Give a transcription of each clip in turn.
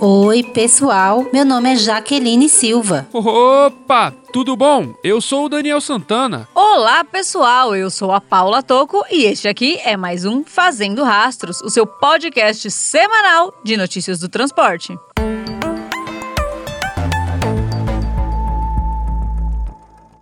Oi, pessoal. Meu nome é Jaqueline Silva. Opa, tudo bom? Eu sou o Daniel Santana. Olá, pessoal. Eu sou a Paula Toco e este aqui é mais um Fazendo Rastros, o seu podcast semanal de notícias do transporte.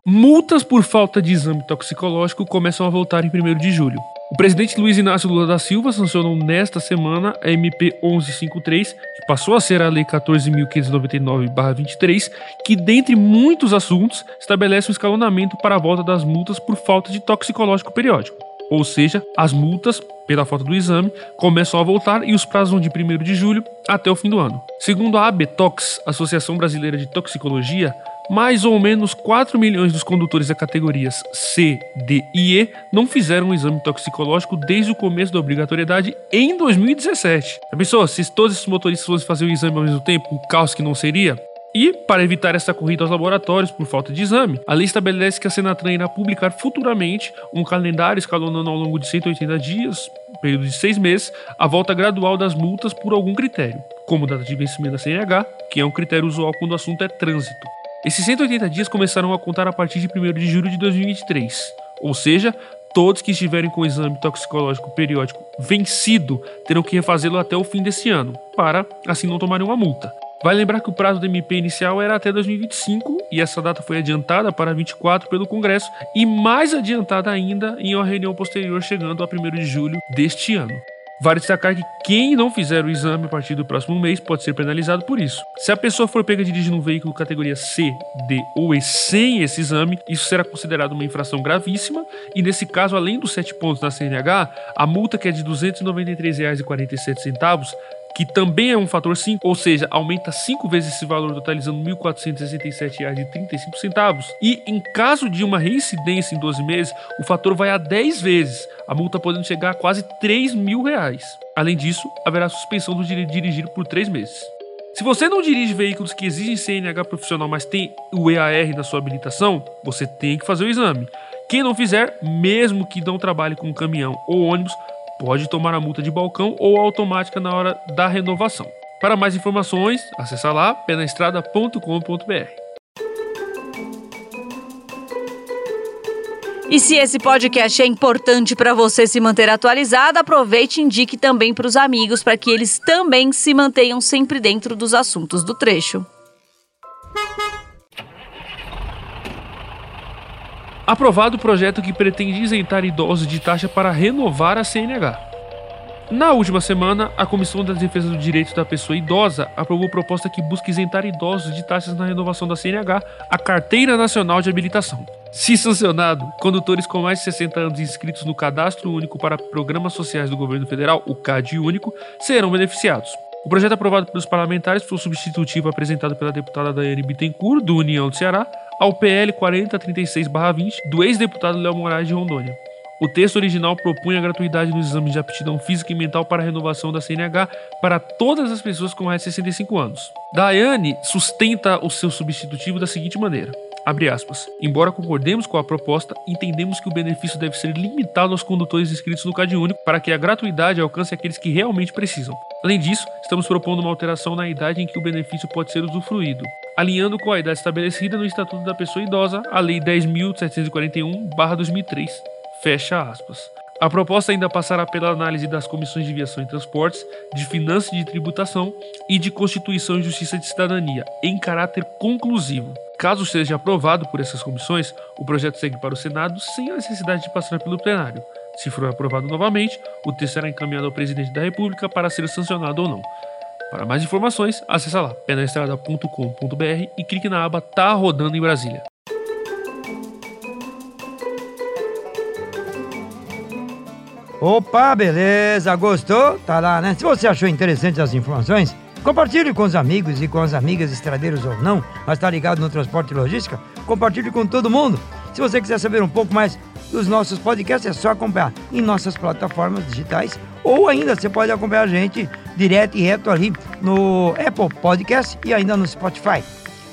Multas por falta de exame toxicológico começam a voltar em 1 de julho. O presidente Luiz Inácio Lula da Silva sancionou nesta semana a MP 1153, que passou a ser a Lei 14.599-23, que, dentre muitos assuntos, estabelece um escalonamento para a volta das multas por falta de toxicológico periódico. Ou seja, as multas, pela falta do exame, começam a voltar e os prazos vão de 1 de julho até o fim do ano. Segundo a ABTOX, Associação Brasileira de Toxicologia, mais ou menos 4 milhões dos condutores da categorias C, D e E não fizeram um exame toxicológico desde o começo da obrigatoriedade em 2017. A pessoa, se todos esses motoristas fossem fazer o exame ao mesmo tempo, o caos que não seria? E, para evitar essa corrida aos laboratórios por falta de exame, a lei estabelece que a Senatran irá publicar futuramente um calendário escalonando ao longo de 180 dias, período de seis meses, a volta gradual das multas por algum critério, como data de vencimento da CNH, que é um critério usual quando o assunto é trânsito. Esses 180 dias começarão a contar a partir de 1 de julho de 2023, ou seja, todos que estiverem com o exame toxicológico periódico vencido terão que refazê-lo até o fim desse ano, para assim não tomarem uma multa. Vale lembrar que o prazo do MP inicial era até 2025 e essa data foi adiantada para 24 pelo Congresso e mais adiantada ainda em uma reunião posterior chegando a 1 de julho deste ano. Vale destacar que quem não fizer o exame a partir do próximo mês pode ser penalizado por isso. Se a pessoa for pega dirigindo um veículo categoria C, D ou E sem esse exame, isso será considerado uma infração gravíssima e nesse caso, além dos 7 pontos na CNH, a multa que é de R$ 293,47 que também é um fator 5, ou seja, aumenta 5 vezes esse valor, totalizando R$ 1.467,35. E em caso de uma reincidência em 12 meses, o fator vai a 10 vezes, a multa podendo chegar a quase 3 mil reais. Além disso, haverá suspensão do direito de dirigir por 3 meses. Se você não dirige veículos que exigem CNH profissional, mas tem o EAR na sua habilitação, você tem que fazer o exame. Quem não fizer, mesmo que não trabalhe com caminhão ou ônibus, pode tomar a multa de balcão ou automática na hora da renovação. Para mais informações, acesse lá penaestrada.com.br. E se esse podcast é importante para você se manter atualizado, aproveite e indique também para os amigos para que eles também se mantenham sempre dentro dos assuntos do trecho. Aprovado o projeto que pretende isentar idosos de taxa para renovar a CNH. Na última semana, a Comissão da Defesa do Direito da Pessoa Idosa aprovou proposta que busca isentar idosos de taxas na renovação da CNH, a Carteira Nacional de Habilitação. Se sancionado, condutores com mais de 60 anos inscritos no Cadastro Único para Programas Sociais do Governo Federal, o CAD Único, serão beneficiados. O projeto aprovado pelos parlamentares foi o substitutivo apresentado pela deputada Daiane Bittencourt, do União do Ceará, ao PL 4036-20 do ex-deputado Léo Moraes de Rondônia. O texto original propunha a gratuidade nos exames de aptidão física e mental para a renovação da CNH para todas as pessoas com mais de 65 anos. Daiane sustenta o seu substitutivo da seguinte maneira: Abre aspas. Embora concordemos com a proposta, entendemos que o benefício deve ser limitado aos condutores inscritos no Cade Único para que a gratuidade alcance aqueles que realmente precisam. Além disso, estamos propondo uma alteração na idade em que o benefício pode ser usufruído, alinhando com a idade estabelecida no Estatuto da Pessoa Idosa, a Lei 10.741-2003. Fecha aspas. A proposta ainda passará pela análise das comissões de viação e transportes, de finanças e de tributação e de Constituição e Justiça de Cidadania, em caráter conclusivo. Caso seja aprovado por essas comissões, o projeto segue para o Senado sem a necessidade de passar pelo plenário. Se for aprovado novamente, o texto será encaminhado ao presidente da República para ser sancionado ou não. Para mais informações, acesse lá penaestrada.com.br e clique na aba Tá Rodando em Brasília. Opa, beleza, gostou? Tá lá, né? Se você achou interessante as informações, Compartilhe com os amigos e com as amigas estradeiros ou não, mas está ligado no transporte e logística? Compartilhe com todo mundo. Se você quiser saber um pouco mais dos nossos podcasts, é só acompanhar em nossas plataformas digitais ou ainda você pode acompanhar a gente direto e reto ali no Apple Podcast e ainda no Spotify.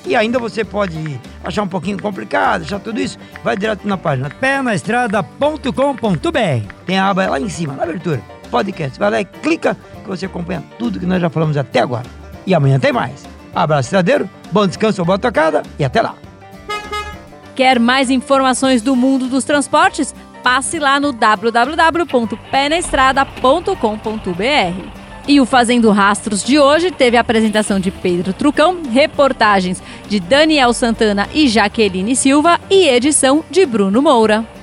E ainda você pode achar um pouquinho complicado, achar tudo isso, vai direto na página pernaestrada.com.br. Tem a aba lá em cima, na abertura, podcast. Vai lá e clica que você acompanha tudo que nós já falamos até agora. E amanhã tem mais. Abraço, estradeiro, bom descanso, boa tocada e até lá. Quer mais informações do mundo dos transportes? Passe lá no www.penestrada.com.br. E o Fazendo Rastros de hoje teve a apresentação de Pedro Trucão, reportagens de Daniel Santana e Jaqueline Silva e edição de Bruno Moura.